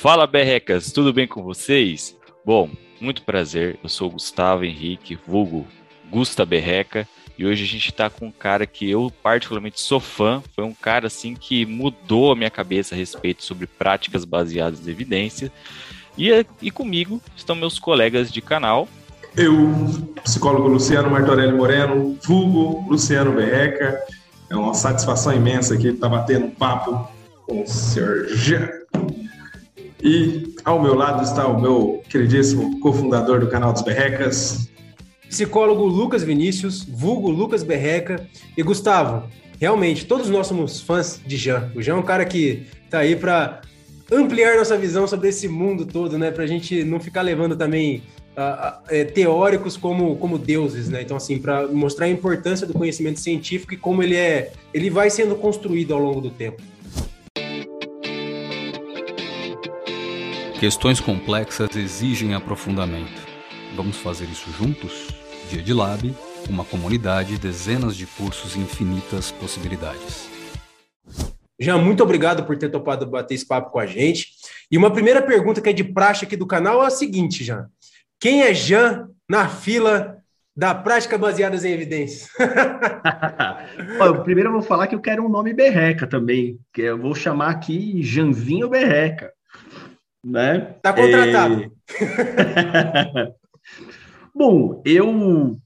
Fala berrecas, tudo bem com vocês? Bom, muito prazer, eu sou Gustavo Henrique, vulgo Gusta Berreca, e hoje a gente está com um cara que eu particularmente sou fã, foi um cara assim que mudou a minha cabeça a respeito sobre práticas baseadas em evidência, e, e comigo estão meus colegas de canal. Eu, psicólogo Luciano Martorelli Moreno, vulgo Luciano Berreca, é uma satisfação imensa aqui estar batendo um papo com o senhor Jean e ao meu lado está o meu queridíssimo cofundador do canal dos Berrecas. Psicólogo Lucas Vinícius, vulgo Lucas Berreca. E Gustavo, realmente, todos nós somos fãs de Jean. O Jean é um cara que está aí para ampliar nossa visão sobre esse mundo todo, né? Para a gente não ficar levando também uh, uh, teóricos como, como deuses, né? Então, assim, para mostrar a importância do conhecimento científico e como ele é, ele vai sendo construído ao longo do tempo. Questões complexas exigem aprofundamento. Vamos fazer isso juntos? Dia de Lab, uma comunidade, dezenas de cursos e infinitas possibilidades. Jean, muito obrigado por ter topado bater esse papo com a gente. E uma primeira pergunta que é de praxe aqui do canal é a seguinte, Jean. Quem é Jean na fila da prática baseada em evidências? primeiro eu vou falar que eu quero um nome berreca também, que eu vou chamar aqui Janzinho Berreca né? Tá contratado. É... Bom, eu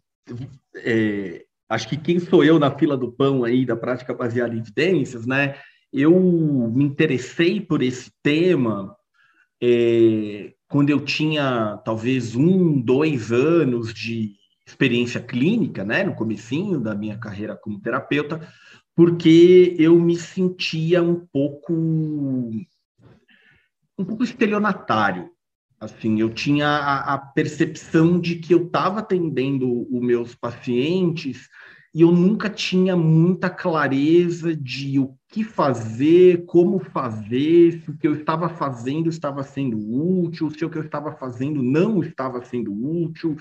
é, acho que quem sou eu na fila do pão aí da prática baseada em evidências, né? Eu me interessei por esse tema é, quando eu tinha talvez um, dois anos de experiência clínica, né? No comecinho da minha carreira como terapeuta, porque eu me sentia um pouco um pouco estelionatário. Assim, eu tinha a, a percepção de que eu estava atendendo os meus pacientes e eu nunca tinha muita clareza de o que fazer, como fazer, se o que eu estava fazendo estava sendo útil, se o que eu estava fazendo não estava sendo útil.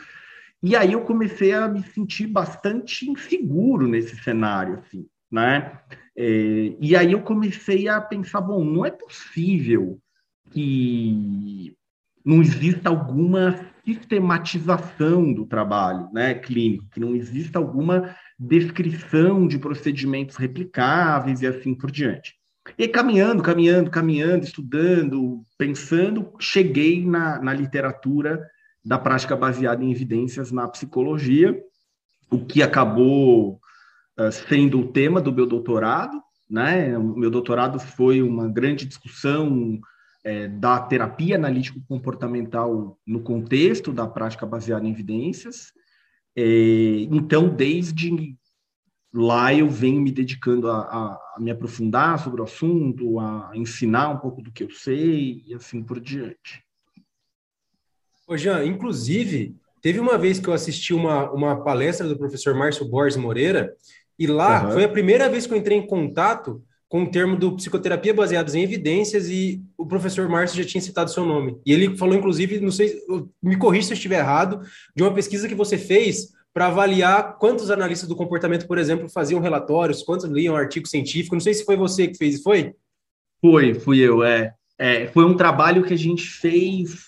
E aí eu comecei a me sentir bastante inseguro nesse cenário, assim, né? É, e aí eu comecei a pensar, bom, não é possível que não exista alguma sistematização do trabalho né, clínico, que não exista alguma descrição de procedimentos replicáveis e assim por diante. E caminhando, caminhando, caminhando, estudando, pensando, cheguei na, na literatura da prática baseada em evidências na psicologia, o que acabou uh, sendo o tema do meu doutorado. Né? O meu doutorado foi uma grande discussão é, da terapia analítico-comportamental no contexto da prática baseada em evidências. É, então, desde lá eu venho me dedicando a, a, a, me aprofundar sobre o assunto, a ensinar um pouco do que eu sei e assim por diante. Ô Jean, inclusive, teve uma vez que eu assisti uma, uma palestra do professor Márcio Borges Moreira, e lá uhum. foi a primeira vez que eu entrei em contato com o termo do psicoterapia baseados em evidências e o professor Márcio já tinha citado seu nome. E ele falou, inclusive, não sei, me corrija se eu estiver errado, de uma pesquisa que você fez para avaliar quantos analistas do comportamento, por exemplo, faziam relatórios, quantos liam artigo científico. Não sei se foi você que fez, foi? Foi, fui eu, é. é foi um trabalho que a gente fez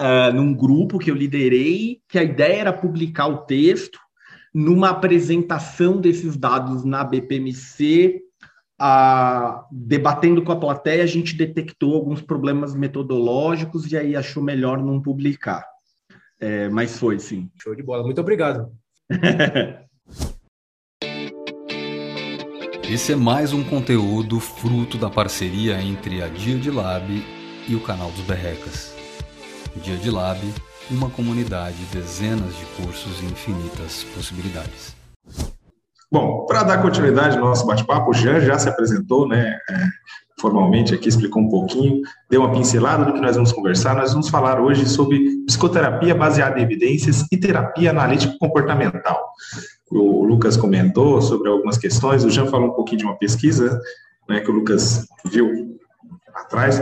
uh, num grupo que eu liderei, que a ideia era publicar o texto numa apresentação desses dados na BPMC a, debatendo com a plateia, a gente detectou alguns problemas metodológicos e aí achou melhor não publicar. É, mas foi, sim. Show de bola. Muito obrigado. Esse é mais um conteúdo fruto da parceria entre a Dia de Lab e o canal dos Berrecas. Dia de Lab, uma comunidade, dezenas de cursos e infinitas possibilidades. Bom, para dar continuidade ao nosso bate-papo, o Jean já se apresentou, né, é, formalmente aqui, explicou um pouquinho, deu uma pincelada do que nós vamos conversar. Nós vamos falar hoje sobre psicoterapia baseada em evidências e terapia analítico-comportamental. O Lucas comentou sobre algumas questões, o Jean falou um pouquinho de uma pesquisa né, que o Lucas viu atrás,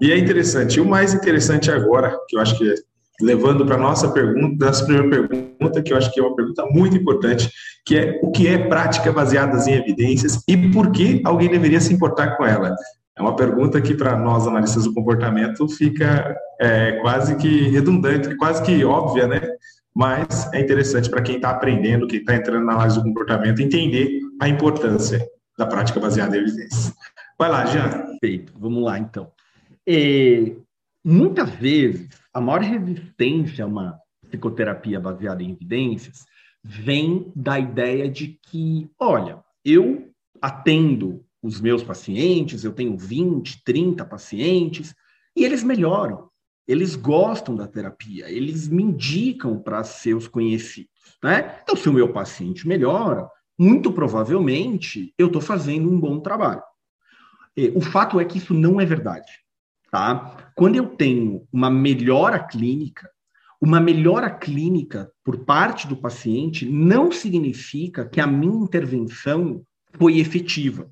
e é interessante. E o mais interessante agora, que eu acho que é levando para a nossa pergunta, nossa primeira pergunta, que eu acho que é uma pergunta muito importante, que é o que é prática baseada em evidências e por que alguém deveria se importar com ela? É uma pergunta que, para nós, analistas do comportamento, fica é, quase que redundante, quase que óbvia, né? Mas é interessante para quem está aprendendo, quem está entrando na análise do comportamento, entender a importância da prática baseada em evidências. Vai lá, Jean. Perfeito, vamos lá então. É, muitas vezes, a maior resistência a uma psicoterapia baseada em evidências vem da ideia de que, olha, eu atendo os meus pacientes, eu tenho 20, 30 pacientes, e eles melhoram. Eles gostam da terapia, eles me indicam para seus conhecidos. Né? Então, se o meu paciente melhora, muito provavelmente eu estou fazendo um bom trabalho. O fato é que isso não é verdade. Tá? Quando eu tenho uma melhora clínica, uma melhora clínica por parte do paciente não significa que a minha intervenção foi efetiva.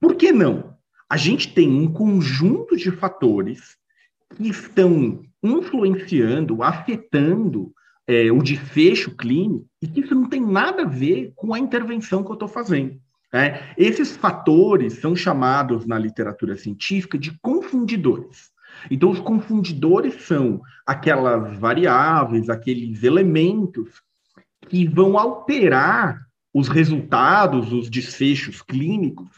Por que não? A gente tem um conjunto de fatores que estão influenciando, afetando é, o desfecho clínico e que isso não tem nada a ver com a intervenção que eu estou fazendo. Né? Esses fatores são chamados na literatura científica de confundidores. Então, os confundidores são aquelas variáveis, aqueles elementos que vão alterar os resultados, os desfechos clínicos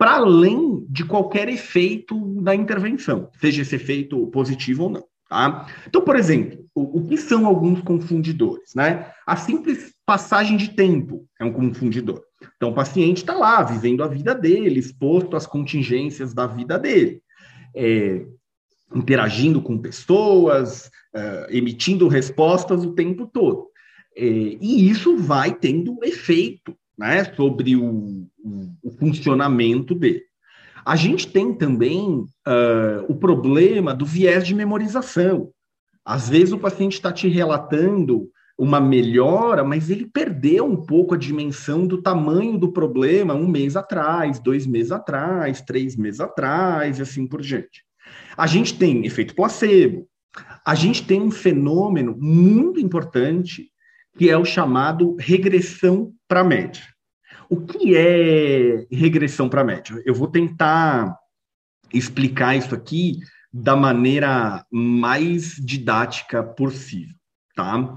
para além de qualquer efeito da intervenção, seja esse efeito positivo ou não. Tá? Então, por exemplo, o, o, que são alguns confundidores? Né? A simples passagem de tempo é um confundidor. Então, o paciente está lá, vivendo a vida dele, exposto às contingências da vida dele, é, interagindo com pessoas, é, emitindo respostas o tempo todo. É, e isso vai tendo efeito né, sobre o, o, o funcionamento dele. A gente tem também uh, o problema do viés de memorização. Às vezes o paciente está te relatando uma melhora, mas ele perdeu um pouco a dimensão do tamanho do problema um mês atrás, dois meses atrás, três meses atrás, e assim por diante. A gente tem efeito placebo. A gente tem um fenômeno muito importante que é o chamado regressão para a média. O que é regressão para a média? Eu vou tentar explicar isso aqui da maneira mais didática possível, tá?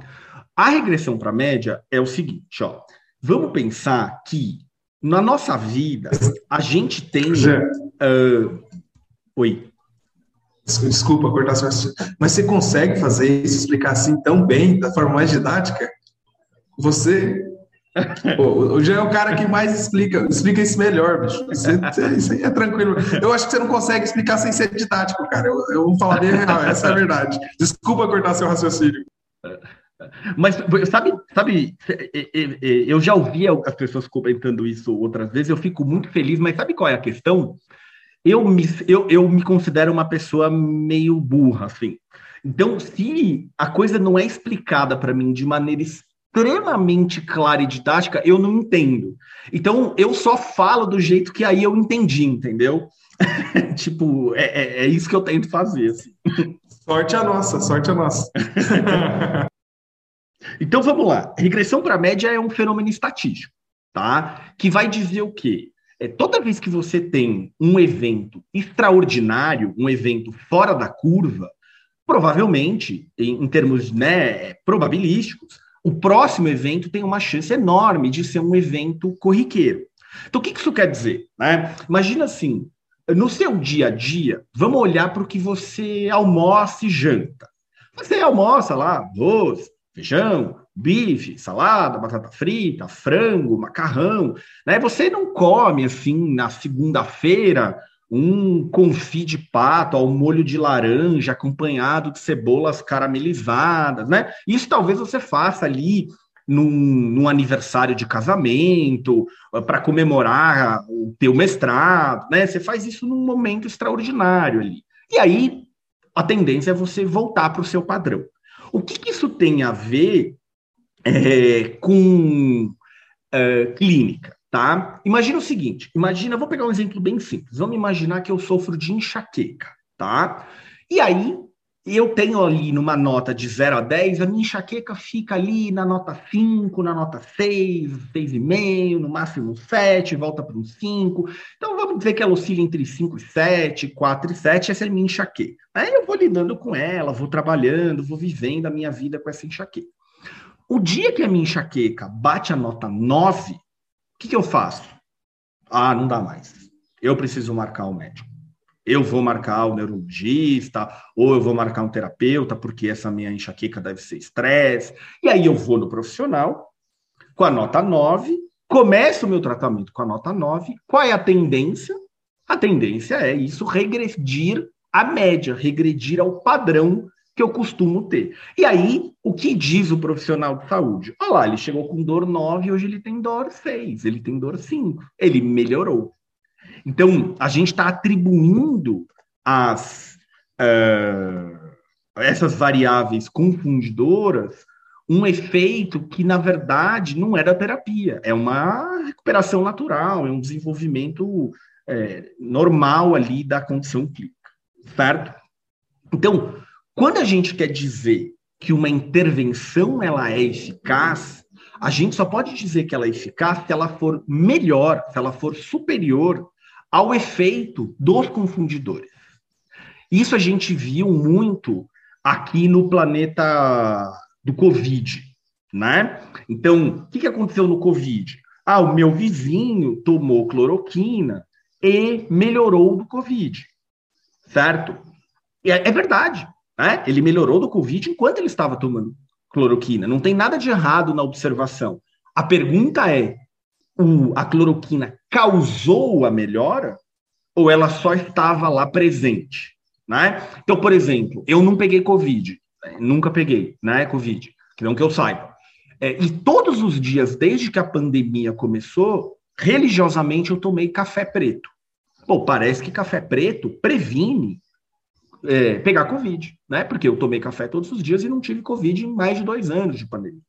A regressão para a média é o seguinte, ó. Vamos pensar que na nossa vida a gente tem. Uh... Oi. Desculpa cortar sua. Mas você consegue fazer isso, explicar assim tão bem, da forma mais didática? Você Pô, o Jean é o cara que mais explica, explica isso melhor, bicho. Isso, isso aí é tranquilo. Eu acho que você não consegue explicar sem ser didático, cara. Eu, eu vou falar bem real, essa é a verdade. Desculpa cortar seu raciocínio. Mas sabe, sabe, eu já ouvi as pessoas comentando isso outras vezes, eu fico muito feliz, mas sabe qual é a questão? Eu me, eu, eu me considero uma pessoa meio burra, assim. Então, se a coisa não é explicada para mim de maneira extremamente clara e didática, eu não entendo. Então, eu só falo do jeito que aí eu entendi, entendeu? tipo, é, é, é, isso que eu tento fazer. Assim. Sorte a nossa, sorte a nossa. então, vamos lá. Regressão para a média é um fenômeno estatístico, tá? Que vai dizer o quê? É, toda vez que você tem um evento extraordinário, um evento fora da curva, provavelmente, em, em termos né, probabilísticos, o próximo evento tem uma chance enorme de ser um evento corriqueiro. Então, o que isso quer dizer? Né? Imagina assim, no seu dia a dia, vamos olhar para o que você almoça e janta. Você almoça lá arroz, feijão, bife, salada, batata frita, frango, macarrão. Né? Você não come assim na segunda-feira um confit de pato ao molho de laranja acompanhado de cebolas caramelizadas, né? Isso talvez você faça ali num, num aniversário de casamento, para comemorar o teu mestrado, né? Você faz isso num momento extraordinário ali. E aí a tendência é você voltar para o seu padrão. O que, que, isso tem a ver é, com é, clínica? tá? Imagina o seguinte, imagina, vou pegar um exemplo bem simples. Vamos imaginar que eu sofro de enxaqueca, tá? E aí eu tenho ali numa nota de 0 a 10, a minha enxaqueca fica ali na nota 5, na nota 6, 6,5, no máximo 7, volta para um 5. Então vamos dizer que ela oscila entre 5 e 7, 4 e 7, essa é a minha enxaqueca. Aí eu vou lidando com ela, vou trabalhando, vou vivendo a minha vida com essa enxaqueca. O dia que a minha enxaqueca bate a nota 9, o que, que eu faço? Ah, não dá mais. Eu preciso marcar o médico eu vou marcar o neurologista, ou eu vou marcar um terapeuta, porque essa minha enxaqueca deve ser estresse. E aí eu vou no profissional, com a nota 9, começo o meu tratamento com a nota 9. Qual é a tendência? A tendência é isso regredir à média, regredir ao padrão que eu costumo ter. E aí, o que diz o profissional de saúde? Olha lá, ele chegou com dor 9, hoje ele tem dor 6, ele tem dor 5. Ele melhorou. Então, a gente está atribuindo as, uh, essas variáveis confundidoras um efeito que, na verdade, não é da terapia, é uma recuperação natural, é um desenvolvimento é, normal ali da condição clínica, certo? Então, quando a gente quer dizer que uma intervenção ela é eficaz, a gente só pode dizer que ela é eficaz se ela for melhor, se ela for superior ao efeito dos confundidores. Isso a gente viu muito aqui no planeta do Covid, né? Então, o que, que aconteceu no Covid? Ah, o meu vizinho tomou cloroquina e melhorou do Covid, certo? É, é verdade, né? Ele melhorou do Covid enquanto ele estava tomando cloroquina. Não tem nada de errado na observação. A pergunta é: o, a cloroquina causou a melhora ou ela só estava lá presente, né? Então, por exemplo, eu não peguei Covid, né? nunca peguei, né, Covid, que não que eu saiba. É, e todos os dias, desde que a pandemia começou, religiosamente eu tomei café preto. Pô, parece que café preto previne é, pegar Covid, né? Porque eu tomei café todos os dias e não tive Covid em mais de dois anos de pandemia.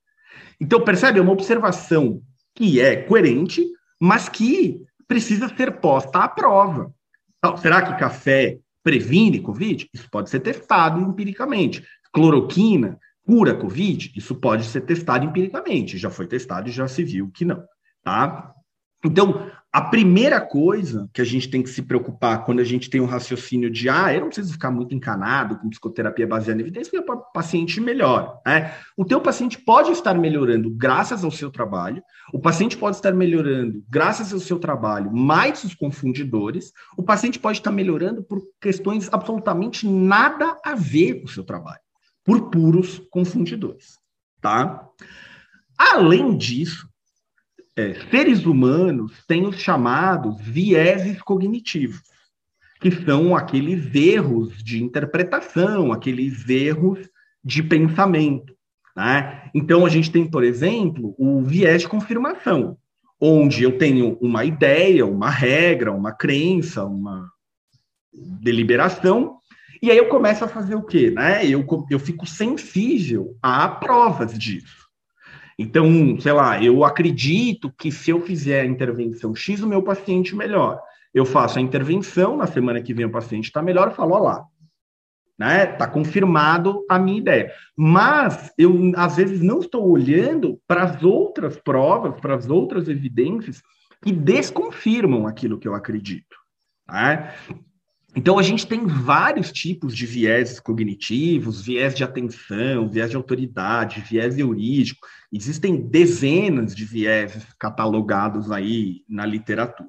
Então, percebe? É uma observação que é coerente, mas que precisa ser posta à prova. Então, será que café previne Covid? Isso pode ser testado empiricamente. Cloroquina cura Covid? Isso pode ser testado empiricamente. Já foi testado e já se viu que não. Tá? Então, a primeira coisa que a gente tem que se preocupar quando a gente tem um raciocínio de ah, eu não preciso ficar muito encanado com psicoterapia baseada em evidência, porque o paciente melhora. Né? O teu paciente pode estar melhorando graças ao seu trabalho, o paciente pode estar melhorando graças ao seu trabalho, mais os confundidores, o paciente pode estar melhorando por questões absolutamente nada a ver com o seu trabalho, por puros confundidores. Tá? Além disso, é, seres humanos têm os chamados vieses cognitivos, que são aqueles erros de interpretação, aqueles erros de pensamento. Né? Então, a gente tem, por exemplo, o viés de confirmação, onde eu tenho uma ideia, uma regra, uma crença, uma deliberação, e aí eu começo a fazer o quê? Né? Eu, eu fico sensível a provas disso. Então, sei lá, eu acredito que se eu fizer a intervenção X, o meu paciente melhora. Eu faço a intervenção, na semana que vem o paciente está melhor, eu falo, ó lá, né? Está confirmado a minha ideia. Mas eu, às vezes, não estou olhando para as outras provas, para as outras evidências que desconfirmam aquilo que eu acredito. Né? Então, a gente tem vários tipos de viés cognitivos, viés de atenção, viés de autoridade, viés heurístico. Existem dezenas de viés catalogados aí na literatura.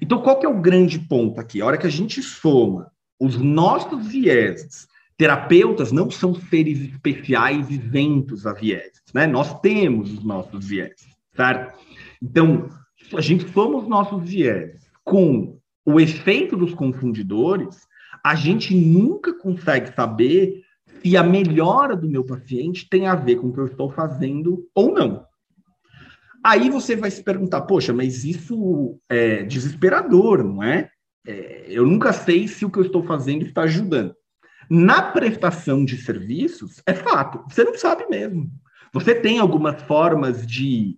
Então, qual que é o grande ponto aqui? A hora que a gente soma os nossos vieses, terapeutas não são seres especiais isentos a vieses, né? Nós temos os nossos vieses, certo? Então, a gente soma os nossos vieses com o efeito dos confundidores, a gente nunca consegue saber se a melhora do meu paciente tem a ver com o que eu estou fazendo ou não. Aí você vai se perguntar, poxa, mas isso é desesperador, não é? é eu nunca sei se o que eu estou fazendo está ajudando. Na prestação de serviços, é fato, você não sabe mesmo. Você tem algumas formas de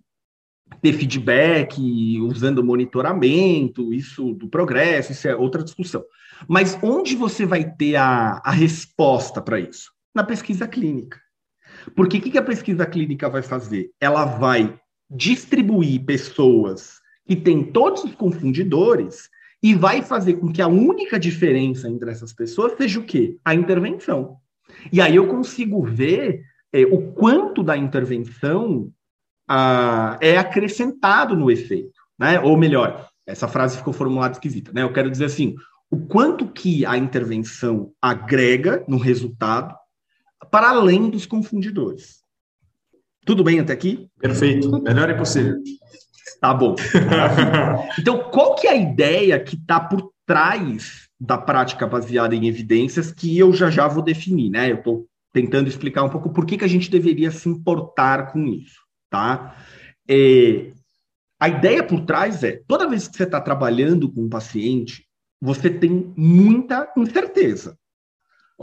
ter feedback usando monitoramento, isso do progresso, isso é outra discussão. Mas onde você vai ter a, a resposta para isso? Na pesquisa clínica. Porque o que, que a pesquisa clínica vai fazer? Ela vai distribuir pessoas que têm todos os confundidores e vai fazer com que a única diferença entre essas pessoas seja o quê? A intervenção. E aí eu consigo ver é, o quanto da intervenção ah, é acrescentado no efeito, né? Ou melhor, essa frase ficou formulada esquisita, né? Eu quero dizer assim, o quanto que a intervenção agrega no resultado para além dos confundidores. Tudo bem até aqui? Perfeito. Melhor é possível. Tá bom. então, qual que é a ideia que está por trás da prática baseada em evidências que eu já já vou definir, né? Eu estou tentando explicar um pouco por que, que a gente deveria se importar com isso, tá? É, a ideia por trás é, toda vez que você está trabalhando com um paciente, você tem muita incerteza.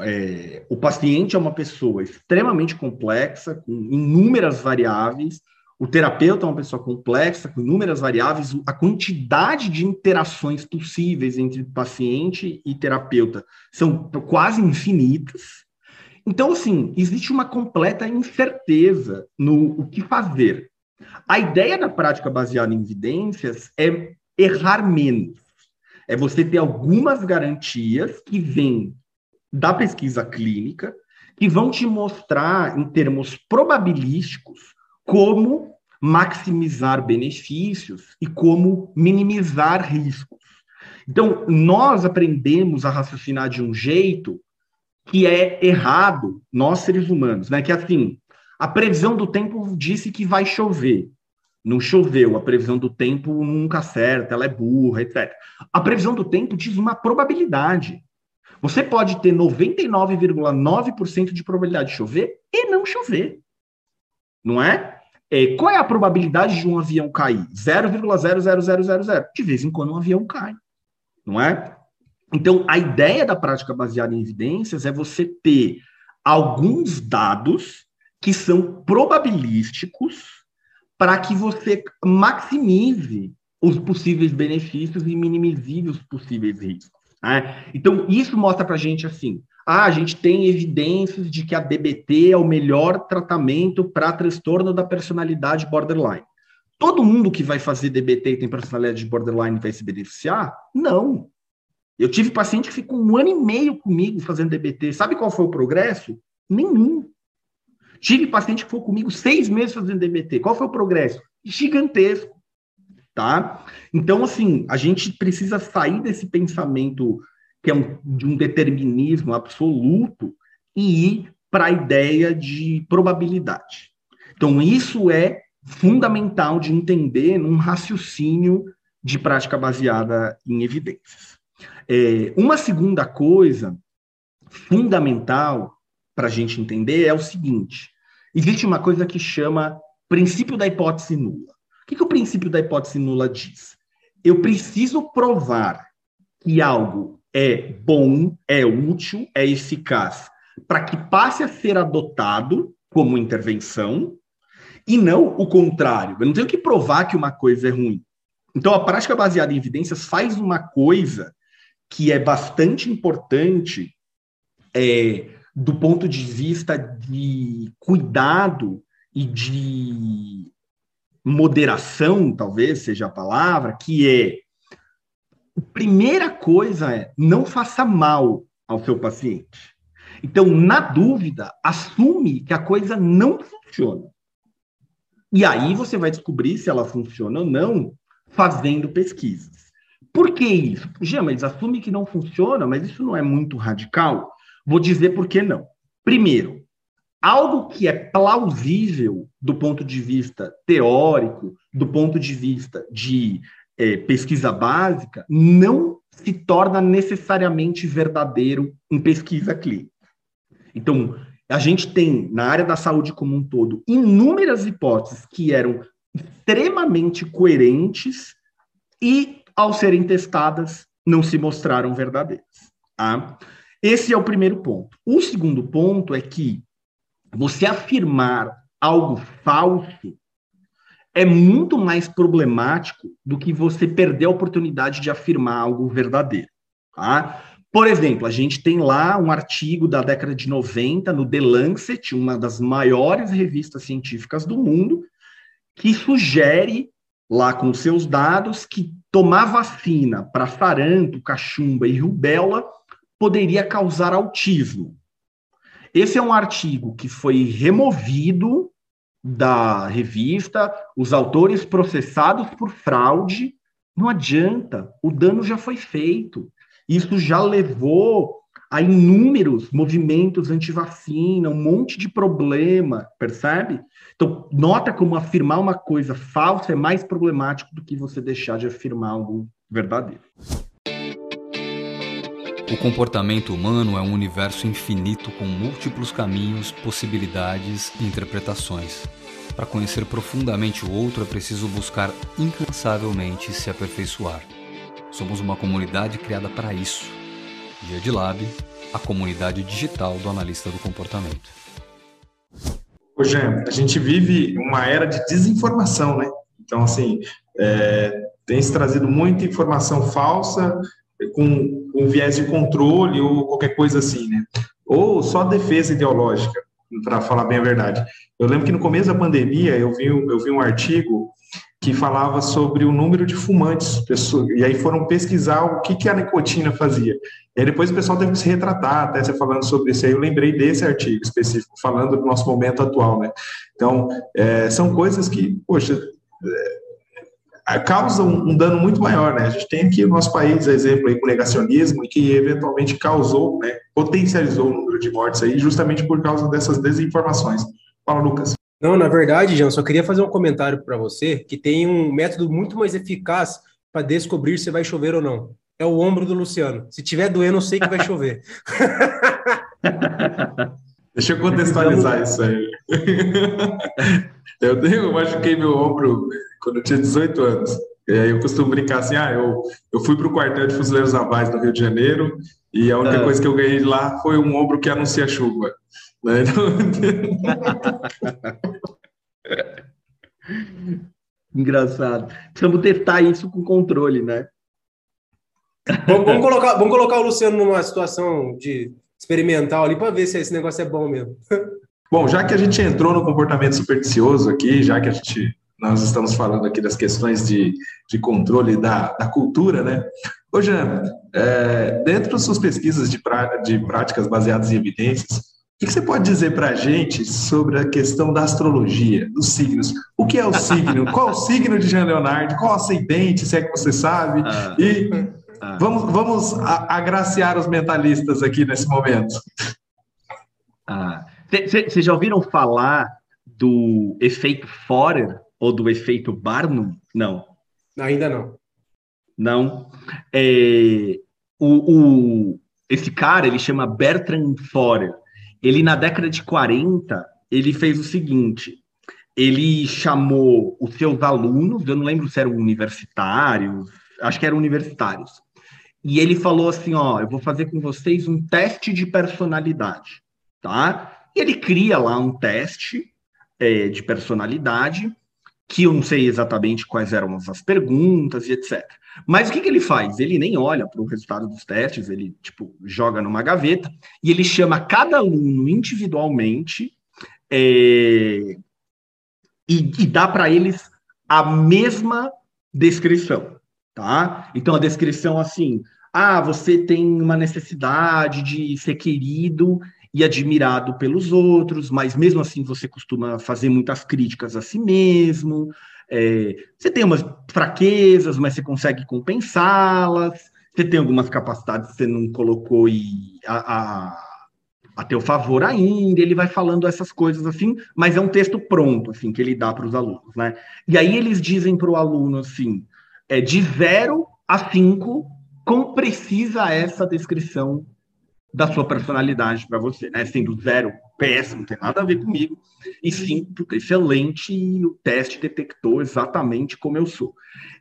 É, o paciente é uma pessoa extremamente complexa, com inúmeras variáveis, o terapeuta é uma pessoa complexa, com inúmeras variáveis, a quantidade de interações possíveis entre paciente e terapeuta são quase infinitas. Então, assim, existe uma completa incerteza no o que fazer. A ideia da prática baseada em evidências é errar menos. É você ter algumas garantias que vêm da pesquisa clínica, que vão te mostrar, em termos probabilísticos, como maximizar benefícios e como minimizar riscos. Então, nós aprendemos a raciocinar de um jeito que é errado, nós seres humanos, né? Que é assim, a previsão do tempo disse que vai chover. Não choveu, a previsão do tempo nunca acerta, ela é burra, etc. A previsão do tempo diz uma probabilidade. Você pode ter 99,9% de probabilidade de chover e não chover. Não é? É, qual é a probabilidade de um avião cair? 0,00000. De vez em quando um avião cai, não é? Então, a ideia da prática baseada em evidências é você ter alguns dados que são probabilísticos para que você maximize os possíveis benefícios e minimize os possíveis riscos. Né? Então, isso mostra para a gente assim: ah, a gente tem evidências de que a DBT é o melhor tratamento para transtorno da personalidade borderline. Todo mundo que vai fazer DBT e tem personalidade borderline vai se beneficiar? Não. Eu tive paciente que ficou um ano e meio comigo fazendo DBT. Sabe qual foi o progresso? Nenhum. Tive paciente que foi comigo seis meses fazendo DBT. Qual foi o progresso? Gigantesco. Tá? Então, assim, a gente precisa sair desse pensamento que é um, de um determinismo absoluto, e ir para a ideia de probabilidade. Então, isso é fundamental de entender num raciocínio de prática baseada em evidências. É, uma segunda coisa fundamental para a gente entender é o seguinte: existe uma coisa que chama princípio da hipótese nula. O que, que o princípio da hipótese nula diz? Eu preciso provar que algo é bom, é útil, é eficaz, para que passe a ser adotado como intervenção, e não o contrário. Eu não tenho que provar que uma coisa é ruim. Então, a prática baseada em evidências faz uma coisa que é bastante importante é, do ponto de vista de cuidado e de moderação, talvez seja a palavra, que é a primeira coisa é não faça mal ao seu paciente. Então, na dúvida, assume que a coisa não funciona. E aí você vai descobrir se ela funciona ou não fazendo pesquisas. Por que isso? Já, mas assume que não funciona, mas isso não é muito radical. Vou dizer por que não. Primeiro, algo que é plausível do ponto de vista teórico, do ponto de vista de é, pesquisa básica não se torna necessariamente verdadeiro em pesquisa clínica. Então, a gente tem, na área da saúde como um todo, inúmeras hipóteses que eram extremamente coerentes e, ao serem testadas, não se mostraram verdadeiras. Tá? Esse é o primeiro ponto. O segundo ponto é que você afirmar algo falso é muito mais problemático do que você perder a oportunidade de afirmar algo verdadeiro. Tá? Por exemplo, a gente tem lá um artigo da década de 90 no The Lancet, uma das maiores revistas científicas do mundo, que sugere lá com seus dados que tomar vacina para sarampo, cachumba e rubéola poderia causar autismo. Esse é um artigo que foi removido da revista, os autores processados por fraude. Não adianta, o dano já foi feito. Isso já levou a inúmeros movimentos anti-vacina, um monte de problema, percebe? Então, nota como afirmar uma coisa falsa é mais problemático do que você deixar de afirmar algo verdadeiro. O comportamento humano é um universo infinito com múltiplos caminhos, possibilidades e interpretações. Para conhecer profundamente o outro é preciso buscar incansavelmente se aperfeiçoar. Somos uma comunidade criada para isso. Dia de Lab, a comunidade digital do analista do comportamento. Ô, Jean, a gente vive uma era de desinformação, né? Então, assim, é, tem se trazido muita informação falsa, com, com viés de controle ou qualquer coisa assim, né? Ou só defesa ideológica, para falar bem a verdade. Eu lembro que no começo da pandemia eu vi, eu vi um artigo que falava sobre o número de fumantes, pessoas, e aí foram pesquisar o que, que a nicotina fazia. E aí depois o pessoal teve que se retratar, até você falando sobre isso aí, eu lembrei desse artigo específico, falando do nosso momento atual, né? Então, é, são coisas que, poxa, é, causam um dano muito maior, né? A gente tem aqui no nosso país exemplo aí com negacionismo e que eventualmente causou, né, potencializou o número de mortes aí justamente por causa dessas desinformações. Fala, Lucas. Não, na verdade, Jean, só queria fazer um comentário para você que tem um método muito mais eficaz para descobrir se vai chover ou não. É o ombro do Luciano. Se tiver doendo, eu sei que vai chover. Deixa eu contextualizar isso aí. Eu, eu machuquei meu ombro quando eu tinha 18 anos. E aí eu costumo brincar assim, ah, eu, eu fui para o quartel de fuzileiros navais no Rio de Janeiro e a única é. coisa que eu ganhei lá foi um ombro que anuncia chuva. Né? Engraçado. Precisamos testar isso com controle, né? Vamos, vamos, colocar, vamos colocar o Luciano numa situação de experimental ali para ver se esse negócio é bom mesmo. Bom, já que a gente entrou no comportamento supersticioso aqui, já que a gente nós estamos falando aqui das questões de, de controle da, da cultura, né? Ô, Jean, é, dentro das suas pesquisas de, pra, de práticas baseadas em evidências, o que você pode dizer para a gente sobre a questão da astrologia, dos signos? O que é o signo? Qual o signo de Jean Leonardo? Qual o ascendente, se é que você sabe? Ah, e ah, vamos, vamos agraciar os mentalistas aqui nesse momento. Vocês ah, já ouviram falar do efeito Forer ou do efeito Barnum? Não. Ainda não. Não. É, o, o, esse cara, ele chama Bertrand Forer ele na década de 40, ele fez o seguinte, ele chamou os seus alunos, eu não lembro se eram universitários, acho que eram universitários, e ele falou assim, ó, eu vou fazer com vocês um teste de personalidade, tá? E ele cria lá um teste é, de personalidade, que eu não sei exatamente quais eram as perguntas e etc. Mas o que, que ele faz? Ele nem olha para o resultado dos testes, ele tipo joga numa gaveta e ele chama cada aluno individualmente é, e, e dá para eles a mesma descrição, tá? Então a descrição assim, ah, você tem uma necessidade de ser querido e admirado pelos outros, mas mesmo assim você costuma fazer muitas críticas a si mesmo. É, você tem umas fraquezas, mas você consegue compensá-las. Você tem algumas capacidades que você não colocou e a, a, a teu favor ainda. Ele vai falando essas coisas assim, mas é um texto pronto, assim, que ele dá para os alunos, né? E aí eles dizem para o aluno assim, é, de 0 a 5, como precisa essa descrição da sua personalidade para você, né? Sendo zero péssimo, não tem nada a ver comigo, e sim, excelente, e o teste detectou exatamente como eu sou.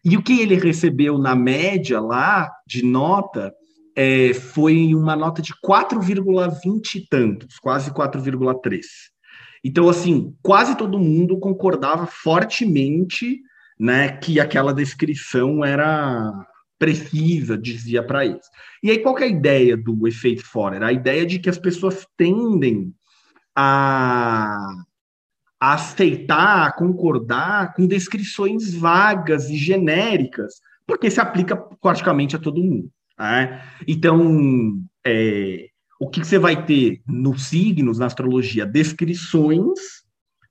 E o que ele recebeu na média lá de nota é, foi uma nota de 4,20 e tantos, quase 4,3. Então, assim, quase todo mundo concordava fortemente né, que aquela descrição era precisa, dizia para eles. E aí, qual é a ideia do efeito Forer? A ideia de que as pessoas tendem a, a aceitar, a concordar com descrições vagas e genéricas, porque se aplica praticamente a todo mundo. Né? Então, é, o que, que você vai ter nos signos, na astrologia? Descrições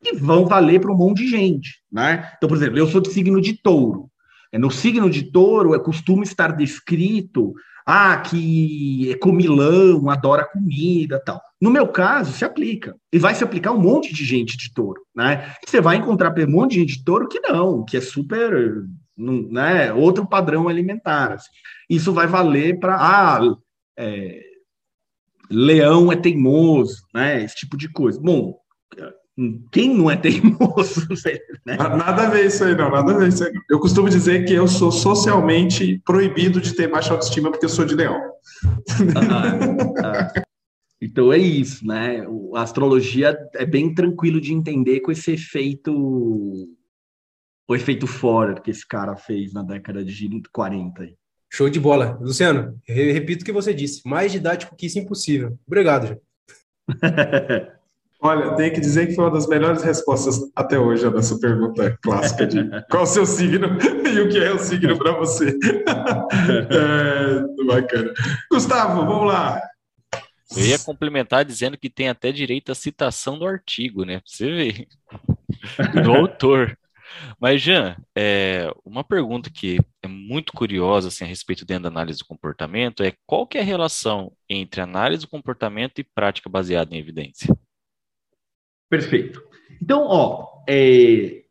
que vão valer para um monte de gente. Né? Então, por exemplo, eu sou de signo de touro. É, no signo de touro, é costume estar descrito ah, que é comilão, adora comida tal. No meu caso, se aplica. E vai se aplicar um monte de gente de touro, né? Você vai encontrar um monte de gente de touro que não, que é super, né, outro padrão alimentar. Assim. Isso vai valer para, ah, é, leão é teimoso, né? Esse tipo de coisa. Bom, quem não é teimoso? Né? Nada a ver isso aí, não, nada a ver isso aí. Eu costumo dizer que eu sou socialmente proibido de ter baixa autoestima porque eu sou de leão. Ah, ah. Então é isso, né? A astrologia é bem tranquilo de entender com esse efeito, o efeito Forer que esse cara fez na década de 40. Show de bola. Luciano, repito o que você disse, mais didático que isso impossível. Obrigado, já. Olha, tenho que dizer que foi uma das melhores respostas até hoje nessa pergunta clássica de qual o seu signo e o que é o signo para você. é, bacana. Gustavo, vamos lá. Eu ia complementar dizendo que tem até direito à citação do artigo, né? Pra você ver. Do autor. Mas, Jean, é, uma pergunta que é muito curiosa assim, a respeito da análise do comportamento é qual que é a relação entre análise do comportamento e prática baseada em evidência? Perfeito. Então, ó, é...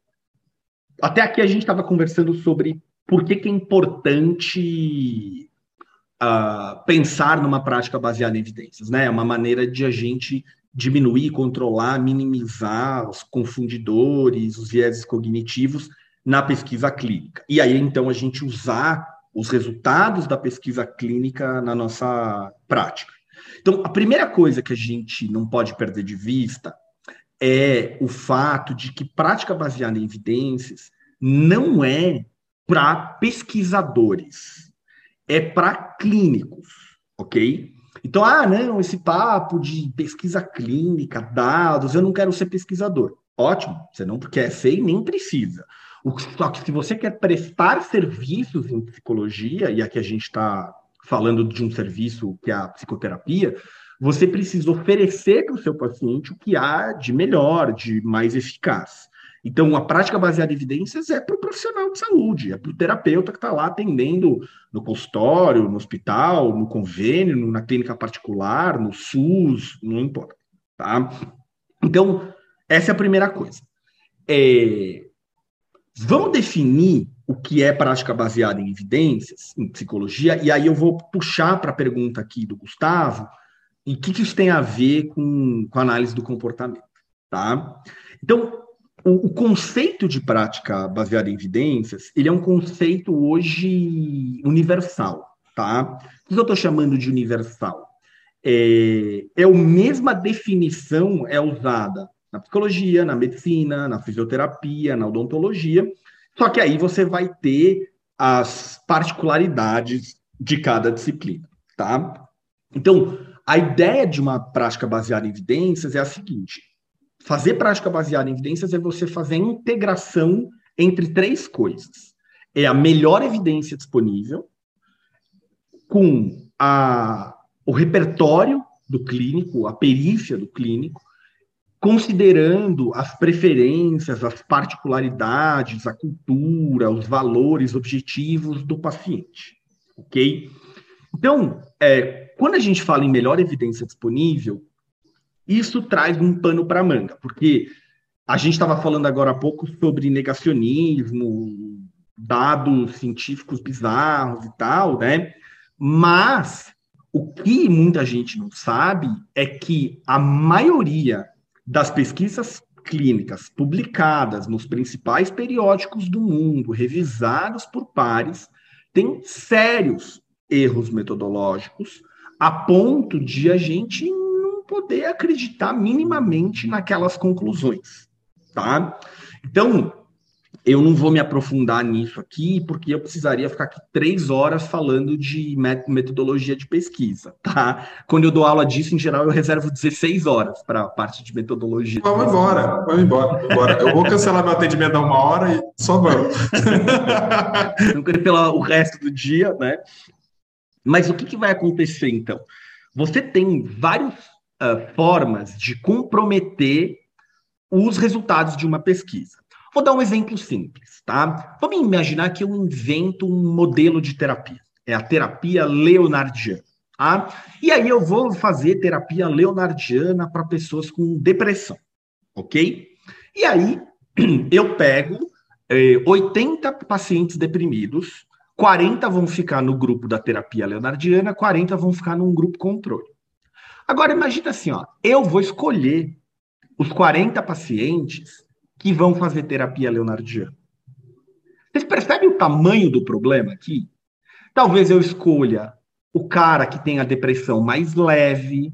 até aqui a gente estava conversando sobre por que, que é importante uh, pensar numa prática baseada em evidências, né? É uma maneira de a gente diminuir, controlar, minimizar os confundidores, os vieses cognitivos na pesquisa clínica. E aí, então, a gente usar os resultados da pesquisa clínica na nossa prática. Então, a primeira coisa que a gente não pode perder de vista é o fato de que prática baseada em evidências não é para pesquisadores, é para clínicos, ok? Então, ah, não, esse papo de pesquisa clínica, dados, eu não quero ser pesquisador. Ótimo, você não quer ser e nem precisa. Só que se você quer prestar serviços em psicologia, e aqui a gente está falando de um serviço que é a psicoterapia, você precisa oferecer para o seu paciente o que há de melhor, de mais eficaz. Então, a prática baseada em evidências é para o profissional de saúde, é para o terapeuta que está lá atendendo no consultório, no hospital, no convênio, na clínica particular, no SUS, não importa. Tá? Então, essa é a primeira coisa. É... Vamos definir o que é prática baseada em evidências, em psicologia, e aí eu vou puxar para a pergunta aqui do Gustavo, e o que, que, isso tem a ver com, com a análise do comportamento, tá? Então, o, o, conceito de prática baseada em evidências, ele é um conceito hoje universal, tá? O que eu estou chamando de universal? É, é a mesma definição é usada na psicologia, na medicina, na fisioterapia, na odontologia, só que aí você vai ter as particularidades de cada disciplina, tá? Então, a ideia de uma prática baseada em evidências é a seguinte: fazer prática baseada em evidências é você fazer a integração entre três coisas. É a melhor evidência disponível, com a, o repertório do clínico, a perícia do clínico, considerando as preferências, as particularidades, a cultura, os valores objetivos do paciente. Ok? Então, é, quando a gente fala em melhor evidência disponível, isso traz um pano para manga, porque a gente estava falando agora há pouco sobre negacionismo, dados científicos bizarros e tal, né? Mas o que muita gente não sabe é que a maioria das pesquisas clínicas publicadas nos principais periódicos do mundo, revisados por pares, tem sérios erros metodológicos a ponto de a gente não poder acreditar minimamente naquelas conclusões, tá? Então, eu não vou me aprofundar nisso aqui, porque eu precisaria ficar aqui três horas falando de metodologia de pesquisa, tá? Quando eu dou aula disso, em geral, eu reservo 16 horas para a parte de metodologia. Vamos embora, vamos embora, embora. Eu vou cancelar meu atendimento a uma hora e só vamos. não quero pelo o resto do dia, né? Mas o que, que vai acontecer, então? Você tem várias uh, formas de comprometer os resultados de uma pesquisa. Vou dar um exemplo simples, tá? Vamos imaginar que eu invento um modelo de terapia. É a terapia leonardiana. Tá? E aí eu vou fazer terapia leonardiana para pessoas com depressão, ok? E aí eu pego eh, 80 pacientes deprimidos, 40 vão ficar no grupo da terapia leonardiana, 40 vão ficar num grupo controle. Agora imagina assim, ó, eu vou escolher os 40 pacientes que vão fazer terapia leonardiana. Vocês percebem o tamanho do problema aqui? Talvez eu escolha o cara que tem a depressão mais leve,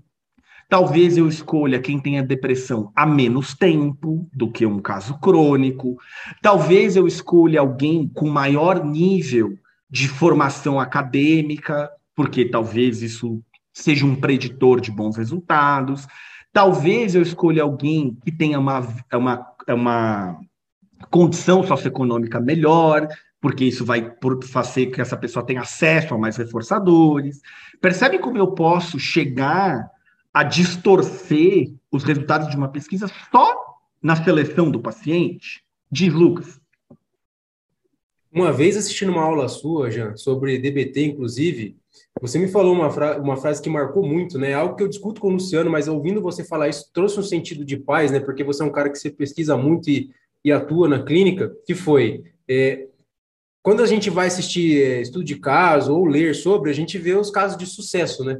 talvez eu escolha quem tem a depressão há menos tempo do que um caso crônico, talvez eu escolha alguém com maior nível de formação acadêmica, porque talvez isso seja um preditor de bons resultados. Talvez eu escolha alguém que tenha uma, uma, uma condição socioeconômica melhor, porque isso vai fazer que essa pessoa tenha acesso a mais reforçadores. Percebe como eu posso chegar a distorcer os resultados de uma pesquisa só na seleção do paciente? Diz Lucas. Uma vez assistindo uma aula sua, Jean, sobre DBT, inclusive, você me falou uma, fra uma frase que marcou muito, né? Algo que eu discuto com o Luciano, mas ouvindo você falar isso trouxe um sentido de paz, né? Porque você é um cara que você pesquisa muito e, e atua na clínica, que foi é, quando a gente vai assistir é, estudo de caso ou ler sobre, a gente vê os casos de sucesso, né?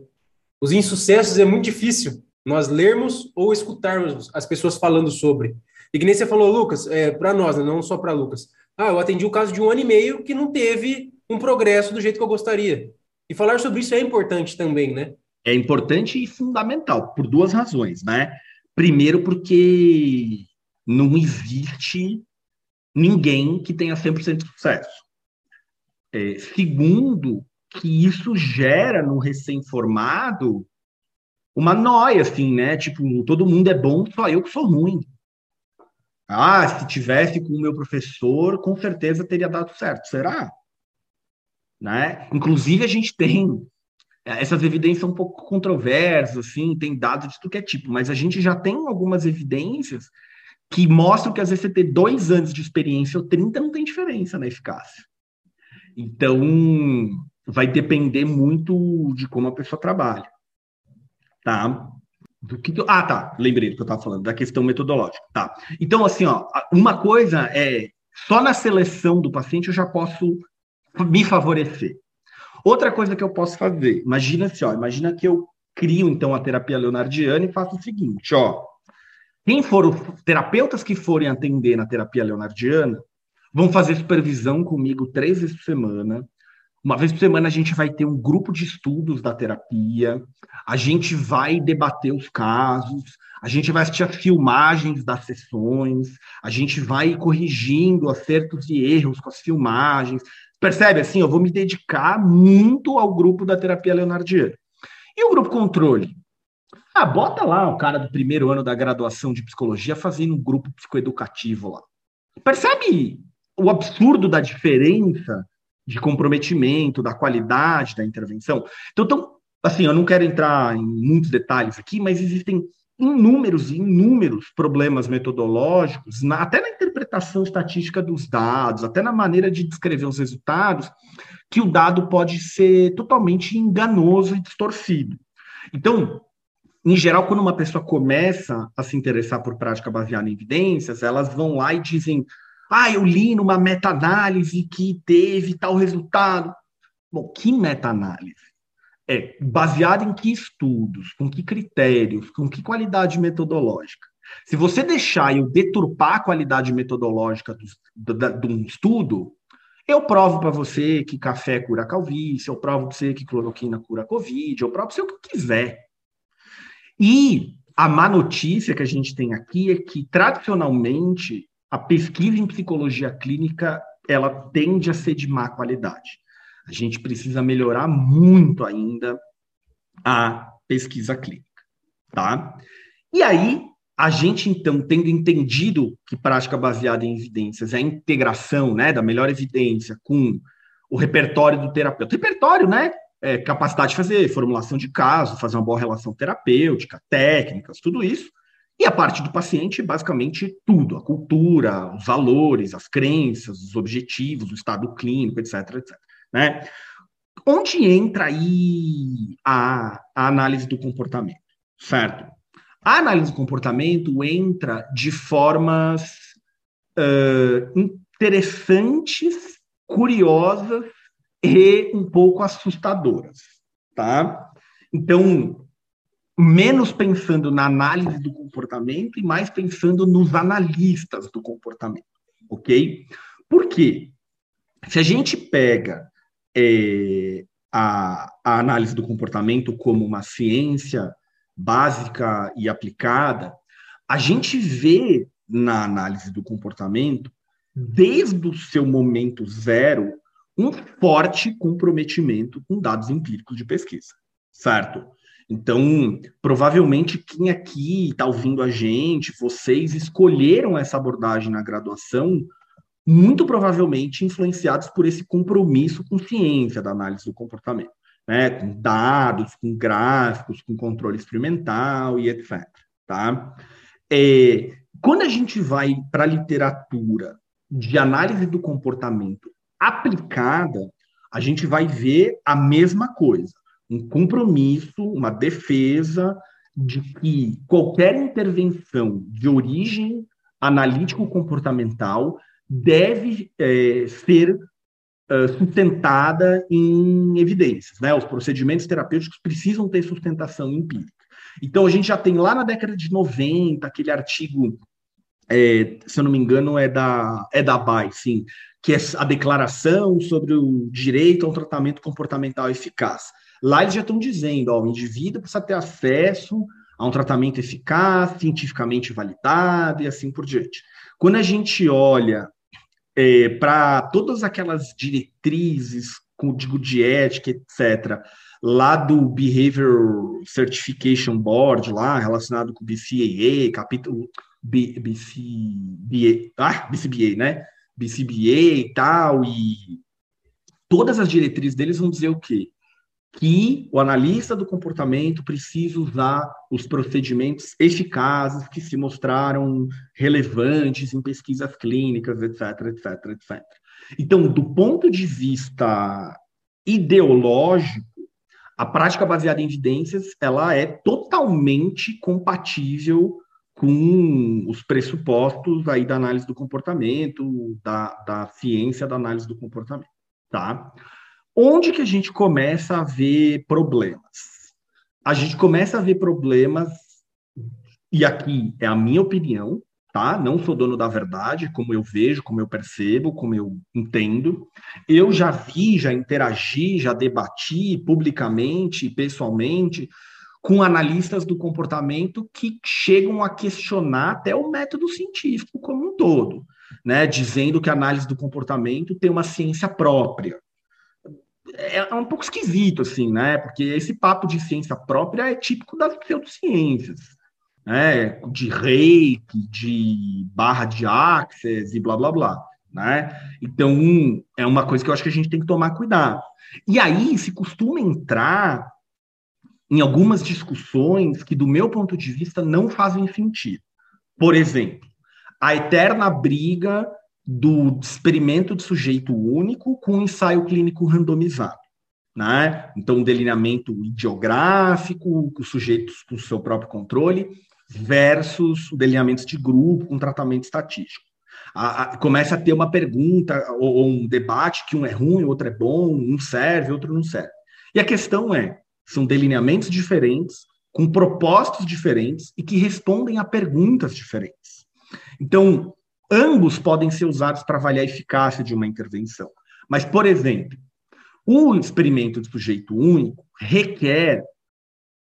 Os insucessos é muito difícil nós lermos ou escutarmos as pessoas falando sobre. E que nem você falou, Lucas, é, para nós, né? não só para Lucas. Ah, eu atendi o caso de um ano e meio que não teve um progresso do jeito que eu gostaria. E falar sobre isso é importante também, né? É importante e fundamental, por duas razões, né? Primeiro, porque não existe ninguém que tenha 100% de sucesso. É, segundo, que isso gera no recém-formado uma noia, assim, né? Tipo, todo mundo é bom, só eu que sou ruim. Ah, se tivesse com o meu professor, com certeza teria dado certo. Será? Né? Inclusive, a gente tem essas evidências um pouco controversas, assim, tem dados de tudo que é tipo, mas a gente já tem algumas evidências que mostram que às vezes você ter dois anos de experiência ou 30 não tem diferença na eficácia. Então, vai depender muito de como a pessoa trabalha. Tá? Do que. Ah, tá. Lembrei do que eu estava falando, da questão metodológica. Tá. Então, assim, ó, uma coisa é só na seleção do paciente eu já posso me favorecer. Outra coisa que eu posso fazer, imagina assim, ó, imagina que eu crio então a terapia leonardiana e faço o seguinte, ó, quem for os terapeutas que forem atender na terapia leonardiana vão fazer supervisão comigo três vezes por semana. Uma vez por semana a gente vai ter um grupo de estudos da terapia, a gente vai debater os casos, a gente vai assistir as filmagens das sessões, a gente vai corrigindo acertos e erros com as filmagens, Percebe assim? Eu vou me dedicar muito ao grupo da terapia leonardiana. E o grupo controle? Ah, bota lá o cara do primeiro ano da graduação de psicologia fazendo um grupo psicoeducativo lá. Percebe o absurdo da diferença de comprometimento, da qualidade da intervenção? Então, então, assim, eu não quero entrar em muitos detalhes aqui, mas existem inúmeros e inúmeros problemas metodológicos, na, até na interpretação estatística dos dados, até na maneira de descrever os resultados, que o dado pode ser totalmente enganoso e distorcido. Então, em geral, quando uma pessoa começa a se interessar por prática baseada em evidências, elas vão lá e dizem: Ah, eu li numa meta-análise que teve tal resultado. Bom, que meta-análise? é baseado em que estudos, com que critérios, com que qualidade metodológica. Se você deixar eu deturpar a qualidade metodológica do, do, de um estudo, eu provo para você que café cura calvície, eu provo para você que cloroquina cura covid, eu provo para você o que quiser. E a má notícia que a gente tem aqui é que, tradicionalmente, a pesquisa em psicologia clínica ela tende a ser de má qualidade. A gente precisa melhorar muito ainda a pesquisa clínica, tá? E aí, a gente, então, tendo entendido que prática baseada em evidências é a integração né, da melhor evidência com o repertório do terapeuta. Repertório, né? É, capacidade de fazer formulação de caso, fazer uma boa relação terapêutica, técnicas, tudo isso. E a parte do paciente, basicamente tudo: a cultura, os valores, as crenças, os objetivos, o estado clínico, etc, etc. Né? Onde entra aí a, a análise do comportamento, certo? A análise do comportamento entra de formas uh, interessantes, curiosas e um pouco assustadoras, tá? Então, menos pensando na análise do comportamento e mais pensando nos analistas do comportamento, ok? Por quê? Se a gente pega é, a, a análise do comportamento como uma ciência básica e aplicada, a gente vê na análise do comportamento, desde o seu momento zero, um forte comprometimento com dados empíricos de pesquisa, certo? Então, provavelmente quem aqui está ouvindo a gente, vocês escolheram essa abordagem na graduação, muito provavelmente influenciados por esse compromisso com ciência da análise do comportamento, né? com dados, com gráficos, com controle experimental e etc. Tá? É, quando a gente vai para a literatura de análise do comportamento aplicada, a gente vai ver a mesma coisa um compromisso, uma defesa de que qualquer intervenção de origem analítico-comportamental deve é, ser é, sustentada em evidências. Né? Os procedimentos terapêuticos precisam ter sustentação empírica. Então, a gente já tem lá na década de 90 aquele artigo, é, se eu não me engano, é da, é da BAI, sim, que é a declaração sobre o direito a um tratamento comportamental eficaz. Lá eles já estão dizendo, ó, o indivíduo precisa ter acesso a um tratamento eficaz, cientificamente validado e assim por diante. Quando a gente olha é, para todas aquelas diretrizes, código de ética, etc., lá do Behavior Certification Board, lá relacionado com o BCAA, capítulo B, ah, BCBA, né? BCBA e tal, e todas as diretrizes deles vão dizer o quê? Que o analista do comportamento precisa usar os procedimentos eficazes que se mostraram relevantes em pesquisas clínicas, etc, etc, etc. Então, do ponto de vista ideológico, a prática baseada em evidências, ela é totalmente compatível com os pressupostos aí da análise do comportamento, da, da ciência da análise do comportamento, tá? Onde que a gente começa a ver problemas? A gente começa a ver problemas, e aqui é a minha opinião, tá? Não sou dono da verdade, como eu vejo, como eu percebo, como eu entendo. Eu já vi, já interagi, já debati publicamente, pessoalmente, com analistas do comportamento que chegam a questionar até o método científico como um todo, né? Dizendo que a análise do comportamento tem uma ciência própria é, é um pouco esquisito, assim, né? Porque esse papo de ciência própria é típico das pseudociências, né? De reiki, de barra de access e blá, blá, blá, né? Então, é uma coisa que eu acho que a gente tem que tomar cuidado. E aí se costuma entrar em algumas discussões que, do meu ponto de vista, não fazem sentido. Por exemplo, a eterna briga do experimento de sujeito único com ensaio clínico randomizado. Né? Então, delineamento ideográfico, com sujeitos com seu próprio controle, versus delineamentos de grupo com tratamento estatístico. A, a, começa a ter uma pergunta ou, ou, um debate que um é ruim, outro é bom, um serve, outro não serve. E a questão é, são delineamentos diferentes, com propósitos diferentes e que respondem a perguntas diferentes. Então, ambos podem ser usados para avaliar a eficácia de uma intervenção. Mas, por exemplo, o experimento de sujeito único requer,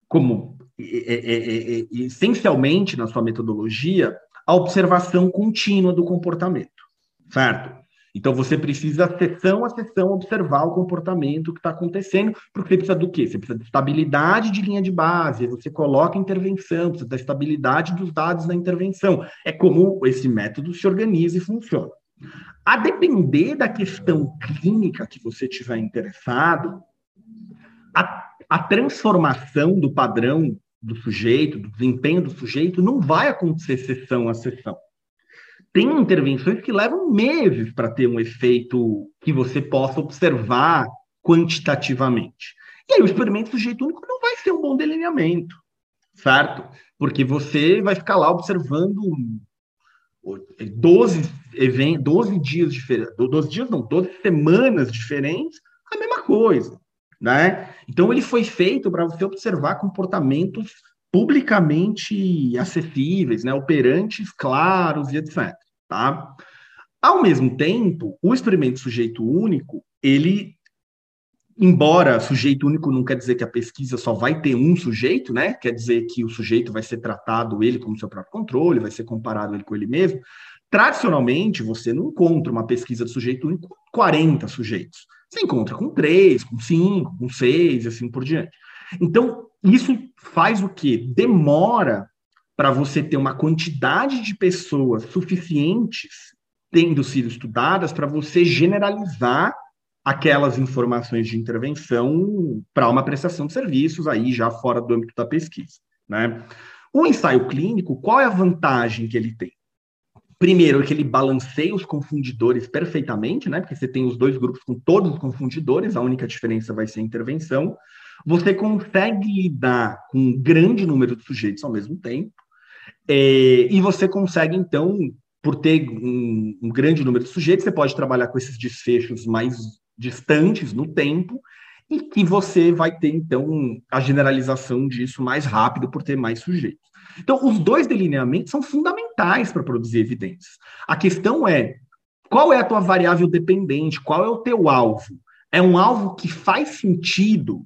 como é, é, é, essencialmente na sua metodologia, a observação contínua do comportamento, certo? Então você precisa, sessão a sessão, observar o comportamento que está acontecendo, porque você precisa do quê? Você precisa de estabilidade de linha de base, você coloca intervenção, precisa da estabilidade dos dados da intervenção. É como esse método se organiza e funciona. A depender da questão clínica que você tiver interessado, a, a transformação do padrão do sujeito, do desempenho do sujeito, não vai acontecer sessão a sessão. Tem intervenções que levam meses para ter um efeito que você possa observar quantitativamente. E aí o experimento sujeito único não vai ser um bom delineamento, certo? Porque você vai ficar lá observando 12, eventos, 12 dias diferentes, 12 dias não, 12 semanas diferentes, a mesma coisa né? Então ele foi feito para você observar comportamentos publicamente acessíveis, né? Operantes claros e etc. Tá? Ao mesmo tempo, o experimento sujeito único, ele embora sujeito único não quer dizer que a pesquisa só vai ter um sujeito, né? Quer dizer que o sujeito vai ser tratado ele como seu próprio controle, vai ser comparado ele com ele mesmo. Tradicionalmente, você não encontra uma pesquisa de sujeito único com 40 sujeitos. Você encontra com três, com cinco, com seis, assim por diante. Então, isso faz o quê? Demora para você ter uma quantidade de pessoas suficientes tendo sido estudadas para você generalizar aquelas informações de intervenção para uma prestação de serviços aí já fora do âmbito da pesquisa, né? O ensaio clínico, qual é a vantagem que ele tem? Primeiro, que ele balanceia os confundidores perfeitamente, né? Porque você tem os dois grupos com todos os confundidores, a única diferença vai ser a intervenção. Você consegue lidar com um grande número de sujeitos ao mesmo tempo, é, e você consegue, então, por ter um, um grande número de sujeitos, você pode trabalhar com esses desfechos mais distantes no tempo, e que você vai ter, então, a generalização disso mais rápido por ter mais sujeitos. Então, os dois delineamentos são fundamentais para produzir evidências. A questão é, qual é a tua variável dependente? Qual é o teu alvo? É um alvo que faz sentido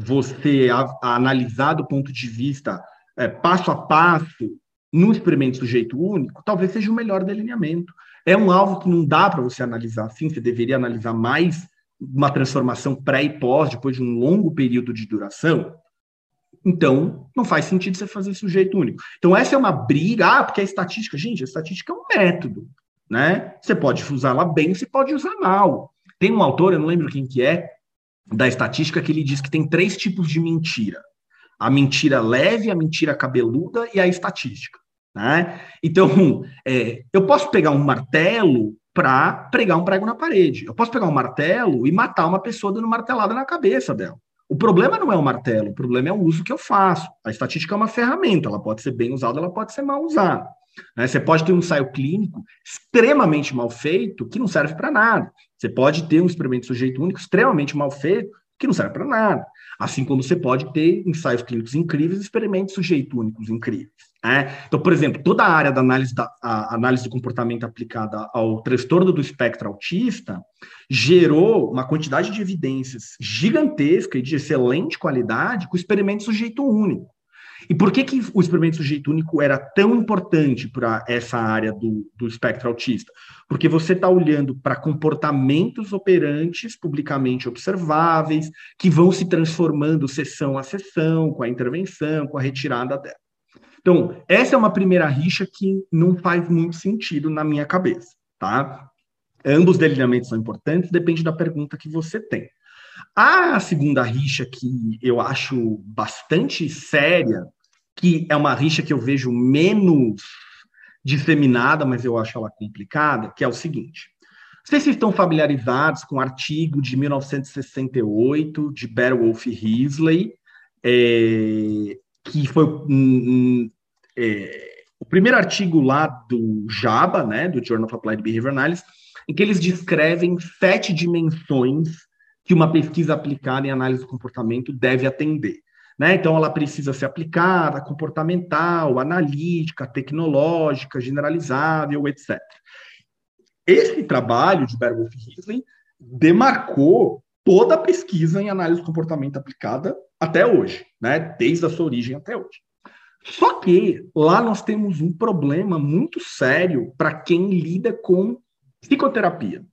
você a, analisar do ponto de vista é, passo a passo no experimento sujeito único? Talvez seja o melhor delineamento. É um alvo que não dá para você analisar assim, você deveria analisar mais uma transformação pré e pós, depois de um longo período de duração. Então, não faz sentido você fazer sujeito único. Então, essa é uma briga, ah, porque a estatística, gente, a estatística é um método, né? Você pode usá-la bem, você pode usar mal. Tem um autor, eu não lembro quem que é, da estatística, que ele diz que tem três tipos de mentira. A mentira leve, a mentira cabeluda e a estatística. Né? Então, é, eu posso pegar um martelo para pregar um prego na parede. Eu posso pegar um martelo e matar uma pessoa dando martelada na cabeça dela. O problema não é o martelo, o problema é o uso que eu faço. A estatística é uma ferramenta, ela pode ser bem usada, ela pode ser mal usada. Né? Você pode ter um ensaio clínico extremamente mal feito que não serve para nada. Você pode ter um experimento sujeito único extremamente mal feito que não serve para nada. Assim como você pode ter ensaios clínicos incríveis experimentos sujeito únicos incríveis. Né? Então, por exemplo, toda a área da análise, da análise do comportamento aplicada ao transtorno do espectro autista gerou uma quantidade de evidências gigantesca e de excelente qualidade com o experimento sujeito único. E por que, que o experimento sujeito único era tão importante para essa área do, do espectro autista? Porque você está olhando para comportamentos operantes publicamente observáveis, que vão se transformando sessão a sessão, com a intervenção, com a retirada dela. Então, essa é uma primeira rixa que não faz muito sentido na minha cabeça, tá? Ambos os delineamentos são importantes, depende da pergunta que você tem. A segunda rixa que eu acho bastante séria, que é uma rixa que eu vejo menos disseminada, mas eu acho ela complicada, que é o seguinte. Vocês estão familiarizados com o artigo de 1968 de Beowulf Risley, é, que foi um, um, é, o primeiro artigo lá do JABA, né, do Journal of Applied Behavior Analysis, em que eles descrevem sete dimensões que uma pesquisa aplicada em análise do comportamento deve atender. Né? Então, ela precisa ser aplicada, comportamental, analítica, tecnológica, generalizável, etc. Esse trabalho de Bergolf Risley demarcou toda a pesquisa em análise do comportamento aplicada até hoje, né? desde a sua origem até hoje. Só que lá nós temos um problema muito sério para quem lida com psicoterapia,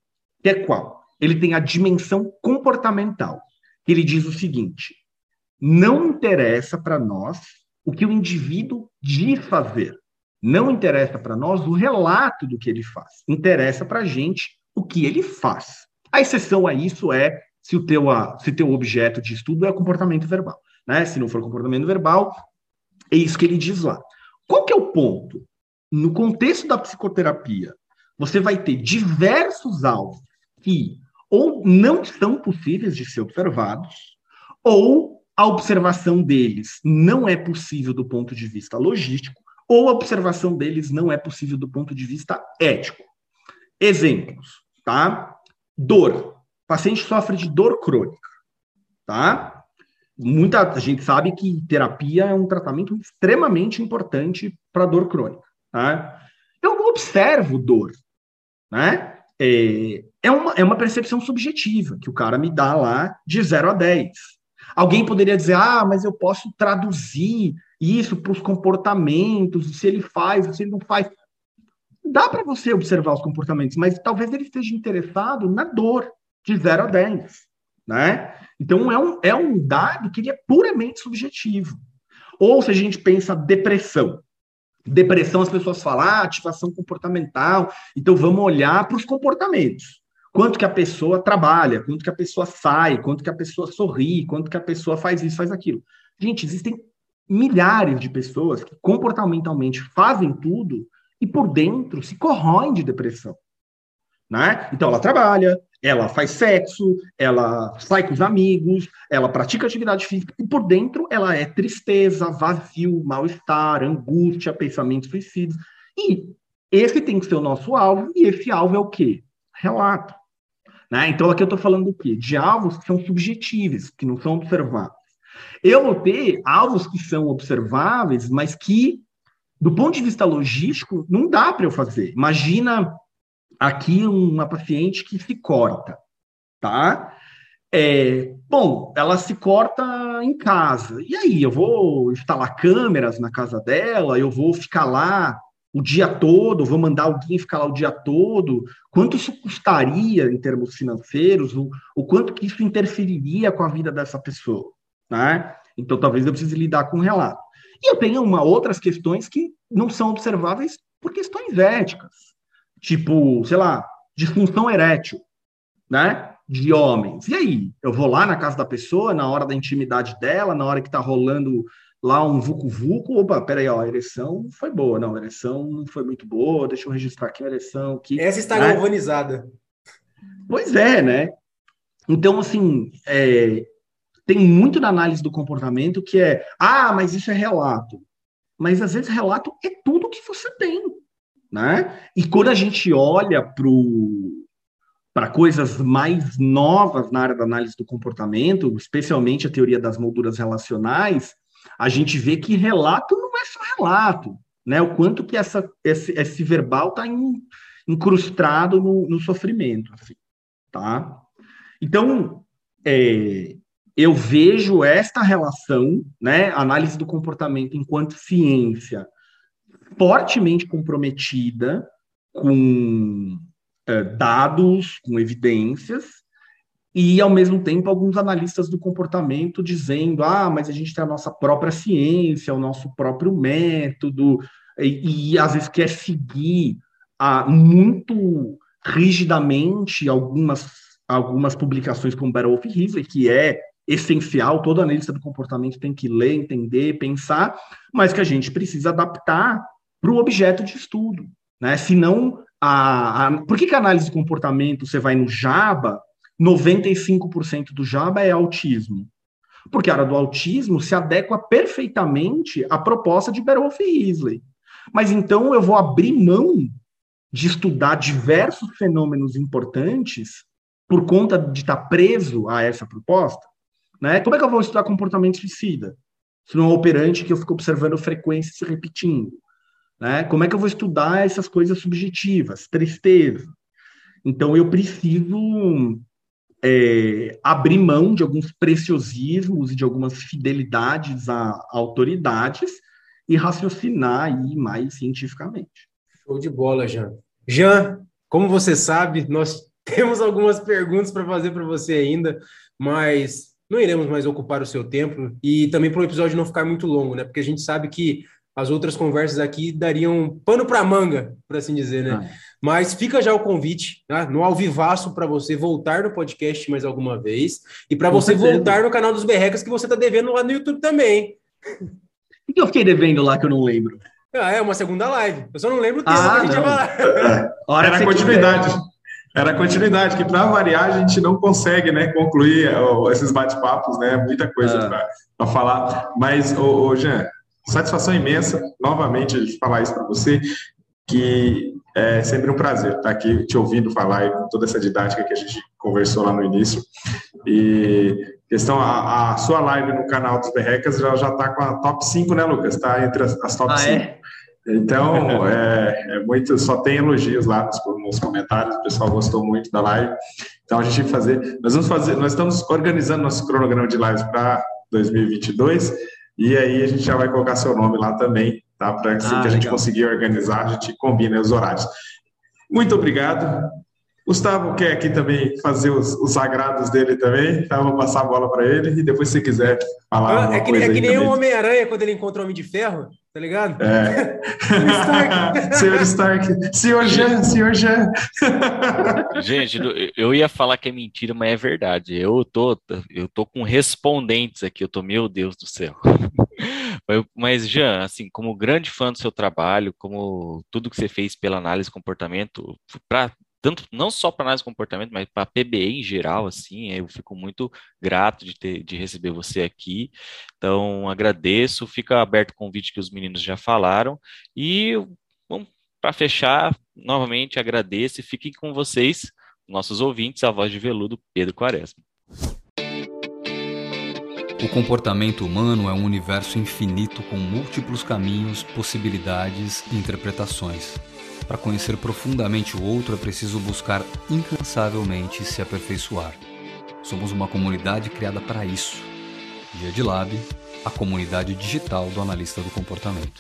que é qual? Ele tem a dimensão comportamental. Ele diz o seguinte: não interessa para nós o que o indivíduo diz fazer. Não interessa para nós o relato do que ele faz. Interessa para a gente o que ele faz. A exceção a isso é se o teu, se teu objeto de estudo é comportamento verbal. Né? Se não for comportamento verbal, é isso que ele diz lá. Qual que é o ponto? No contexto da psicoterapia, você vai ter diversos alvos que ou não são possíveis de ser observados, ou a observação deles não é possível do ponto de vista logístico, ou a observação deles não é possível do ponto de vista ético. Exemplos, tá? Dor. O paciente sofre de dor crônica, tá? Muita gente sabe que terapia é um tratamento extremamente importante para dor crônica, tá? Eu observo dor, né? É, é, uma, é uma percepção subjetiva que o cara me dá lá de 0 a 10. Alguém poderia dizer, ah, mas eu posso traduzir isso para os comportamentos, se ele faz, se ele não faz. Dá para você observar os comportamentos, mas talvez ele esteja interessado na dor, de 0 a 10. Né? Então, é um, é um dado que é puramente subjetivo. Ou se a gente pensa depressão. Depressão, as pessoas falam, ah, ativação comportamental, então vamos olhar para os comportamentos quanto que a pessoa trabalha, quanto que a pessoa sai, quanto que a pessoa sorri, quanto que a pessoa faz isso, faz aquilo. Gente, existem milhares de pessoas que comportamentalmente fazem tudo e por dentro se corroem de depressão. Né? Então ela trabalha, ela faz sexo, ela sai com os amigos, ela pratica atividade física e por dentro ela é tristeza, vazio, mal-estar, angústia, pensamentos suicidas. E esse tem que ser o nosso alvo e esse alvo é o quê? Relato. Né? Então, aqui eu estou falando do quê? De alvos que são subjetivos, que não são observáveis. Eu vou ter alvos que são observáveis, mas que, do ponto de vista logístico, não dá para eu fazer. Imagina aqui uma paciente que se corta, tá? É, bom, ela se corta em casa. E aí, eu vou instalar câmeras na casa dela, eu vou ficar lá o dia todo, vou mandar alguém ficar lá o dia todo, quanto isso custaria em termos financeiros, o, o quanto que isso interferiria com a vida dessa pessoa, né? Então, talvez eu precise lidar com o relato. E eu tenho uma outras questões que não são observáveis por questões éticas, tipo, sei lá, disfunção erétil, né? De homens. E aí, eu vou lá na casa da pessoa, na hora da intimidade dela, na hora que tá rolando lá um vucu-vucu, opa, peraí, ó, a ereção foi boa, não, a ereção não foi muito boa, deixa eu registrar aqui a ereção. Aqui, Essa está né? galvanizada. Pois é, né? Então, assim, é, tem muito na análise do comportamento que é, ah, mas isso é relato. Mas às vezes relato é tudo que você tem, né? E quando a gente olha para coisas mais novas na área da análise do comportamento, especialmente a teoria das molduras relacionais, a gente vê que relato não é só relato, né? O quanto que essa, esse, esse verbal está incrustado no, no sofrimento, assim, tá? Então, é, eu vejo esta relação, né, análise do comportamento enquanto ciência, fortemente comprometida com é, dados, com evidências, e, ao mesmo tempo, alguns analistas do comportamento dizendo: ah, mas a gente tem a nossa própria ciência, o nosso próprio método, e, e às vezes quer seguir ah, muito rigidamente algumas, algumas publicações como Battle of Risley, que é essencial, todo analista do comportamento tem que ler, entender, pensar, mas que a gente precisa adaptar para o objeto de estudo. Né? Senão, a, a, por que, que a análise de comportamento você vai no Java 95% do Java é autismo. Porque a área do autismo se adequa perfeitamente à proposta de Berolf e Isley. Mas então eu vou abrir mão de estudar diversos fenômenos importantes por conta de estar preso a essa proposta? Né? Como é que eu vou estudar comportamento suicida? Se não é operante que eu fico observando frequência se repetindo. Né? Como é que eu vou estudar essas coisas subjetivas? Tristeza. Então eu preciso é, abrir mão de alguns preciosismos e de algumas fidelidades a, a autoridades e raciocinar aí mais cientificamente. Show de bola, Jean. Jean, como você sabe, nós temos algumas perguntas para fazer para você ainda, mas não iremos mais ocupar o seu tempo e também para o episódio não ficar muito longo, né? Porque a gente sabe que as outras conversas aqui dariam pano para manga, por assim dizer, né? Ah. Mas fica já o convite, né? no alvivaço, para você voltar no podcast mais alguma vez e para você certeza. voltar no canal dos Berrecas que você está devendo lá no YouTube também. O que eu fiquei devendo lá que eu não lembro? Ah, é uma segunda live. Eu só não lembro o tempo ah, que a gente ia falar. É. Era continuidade. Quiser. Era continuidade, que para variar a gente não consegue né, concluir esses bate-papos, né? Muita coisa ah. para falar. Mas, ô, ô, Jean, satisfação imensa, novamente, falar isso para você, que é sempre um prazer estar aqui te ouvindo falar com toda essa didática que a gente conversou lá no início. E questão, a, a sua live no canal dos Berrecas já está com a top 5, né, Lucas? Está entre as, as top ah, 5. É? Então, é, é, muito, só tem elogios lá nos, nos, comentários, o pessoal gostou muito da live. Então, a gente vai fazer, nós vamos fazer, nós estamos organizando nosso cronograma de lives para 2022, e aí a gente já vai colocar seu nome lá também, tá? Para ah, que a gente conseguir organizar, a gente combina os horários. Muito obrigado. Gustavo quer aqui também fazer os, os agrados dele também, então vou passar a bola para ele e depois se quiser falar. Ah, é, que, é que nem o Homem-Aranha quando ele encontra o Homem de Ferro, tá ligado? É. senhor Stark, senhor Jean, senhor Jean. Gente, eu ia falar que é mentira, mas é verdade. Eu tô, eu tô com respondentes aqui, eu tô, meu Deus do céu. Mas, Jean, assim, como grande fã do seu trabalho, como tudo que você fez pela análise de comportamento, para tanto não só para análise de comportamento, mas para PBE em geral, assim, eu fico muito grato de ter de receber você aqui. Então, agradeço, fica aberto o convite que os meninos já falaram e para fechar, novamente agradeço e fiquem com vocês, nossos ouvintes, a voz de veludo Pedro Quaresma. O comportamento humano é um universo infinito com múltiplos caminhos, possibilidades e interpretações. Para conhecer profundamente o outro é preciso buscar incansavelmente se aperfeiçoar. Somos uma comunidade criada para isso. Dia de Lab, a comunidade digital do analista do comportamento.